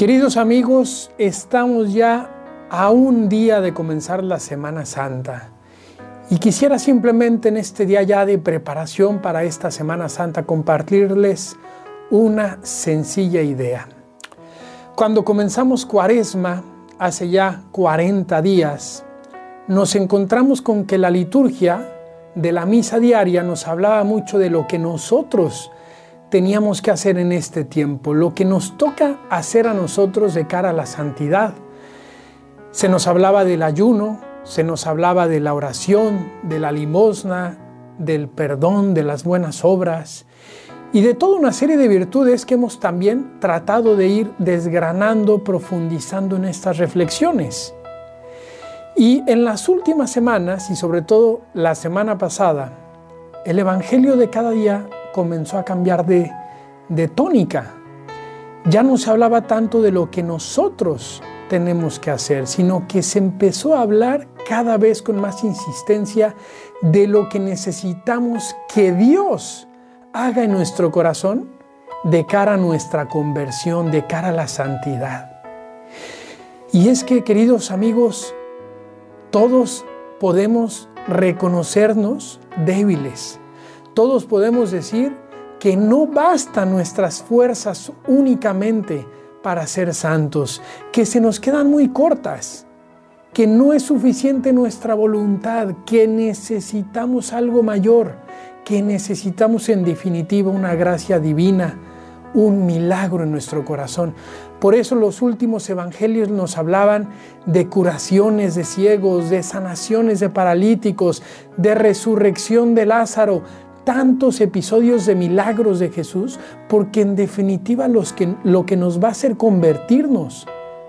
Queridos amigos, estamos ya a un día de comenzar la Semana Santa. Y quisiera simplemente en este día ya de preparación para esta Semana Santa compartirles una sencilla idea. Cuando comenzamos Cuaresma, hace ya 40 días, nos encontramos con que la liturgia de la misa diaria nos hablaba mucho de lo que nosotros teníamos que hacer en este tiempo, lo que nos toca hacer a nosotros de cara a la santidad. Se nos hablaba del ayuno, se nos hablaba de la oración, de la limosna, del perdón, de las buenas obras y de toda una serie de virtudes que hemos también tratado de ir desgranando, profundizando en estas reflexiones. Y en las últimas semanas, y sobre todo la semana pasada, el Evangelio de cada día comenzó a cambiar de, de tónica. Ya no se hablaba tanto de lo que nosotros tenemos que hacer, sino que se empezó a hablar cada vez con más insistencia de lo que necesitamos que Dios haga en nuestro corazón de cara a nuestra conversión, de cara a la santidad. Y es que, queridos amigos, todos podemos reconocernos débiles. Todos podemos decir que no bastan nuestras fuerzas únicamente para ser santos, que se nos quedan muy cortas, que no es suficiente nuestra voluntad, que necesitamos algo mayor, que necesitamos en definitiva una gracia divina, un milagro en nuestro corazón. Por eso los últimos evangelios nos hablaban de curaciones de ciegos, de sanaciones de paralíticos, de resurrección de Lázaro, tantos episodios de milagros de Jesús, porque en definitiva lo que nos va a hacer convertirnos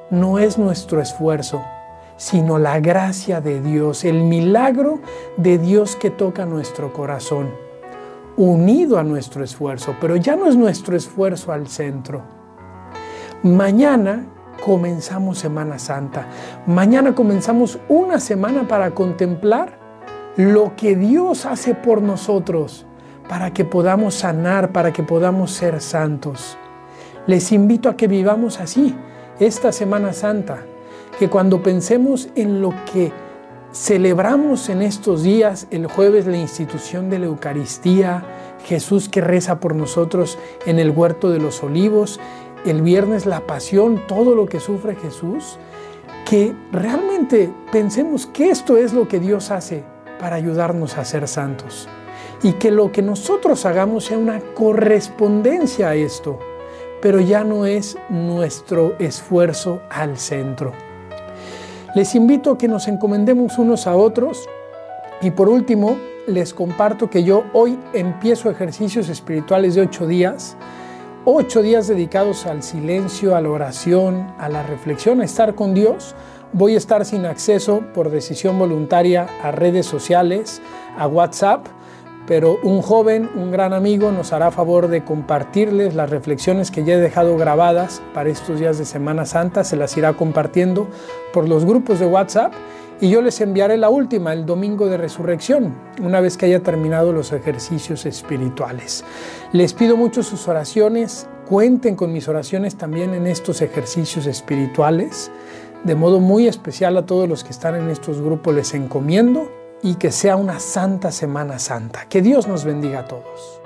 no es nuestro esfuerzo, sino la gracia de Dios, el milagro de Dios que toca nuestro corazón, unido a nuestro esfuerzo, pero ya no es nuestro esfuerzo al centro. Mañana comenzamos Semana Santa, mañana comenzamos una semana para contemplar lo que Dios hace por nosotros para que podamos sanar, para que podamos ser santos. Les invito a que vivamos así esta Semana Santa, que cuando pensemos en lo que celebramos en estos días, el jueves la institución de la Eucaristía, Jesús que reza por nosotros en el huerto de los olivos, el viernes la pasión, todo lo que sufre Jesús, que realmente pensemos que esto es lo que Dios hace para ayudarnos a ser santos. Y que lo que nosotros hagamos sea una correspondencia a esto, pero ya no es nuestro esfuerzo al centro. Les invito a que nos encomendemos unos a otros y por último les comparto que yo hoy empiezo ejercicios espirituales de ocho días, ocho días dedicados al silencio, a la oración, a la reflexión, a estar con Dios, Voy a estar sin acceso por decisión voluntaria a redes sociales, a WhatsApp, pero un joven, un gran amigo, nos hará favor de compartirles las reflexiones que ya he dejado grabadas para estos días de Semana Santa, se las irá compartiendo por los grupos de WhatsApp y yo les enviaré la última, el domingo de resurrección, una vez que haya terminado los ejercicios espirituales. Les pido mucho sus oraciones, cuenten con mis oraciones también en estos ejercicios espirituales. De modo muy especial a todos los que están en estos grupos les encomiendo y que sea una santa Semana Santa. Que Dios nos bendiga a todos.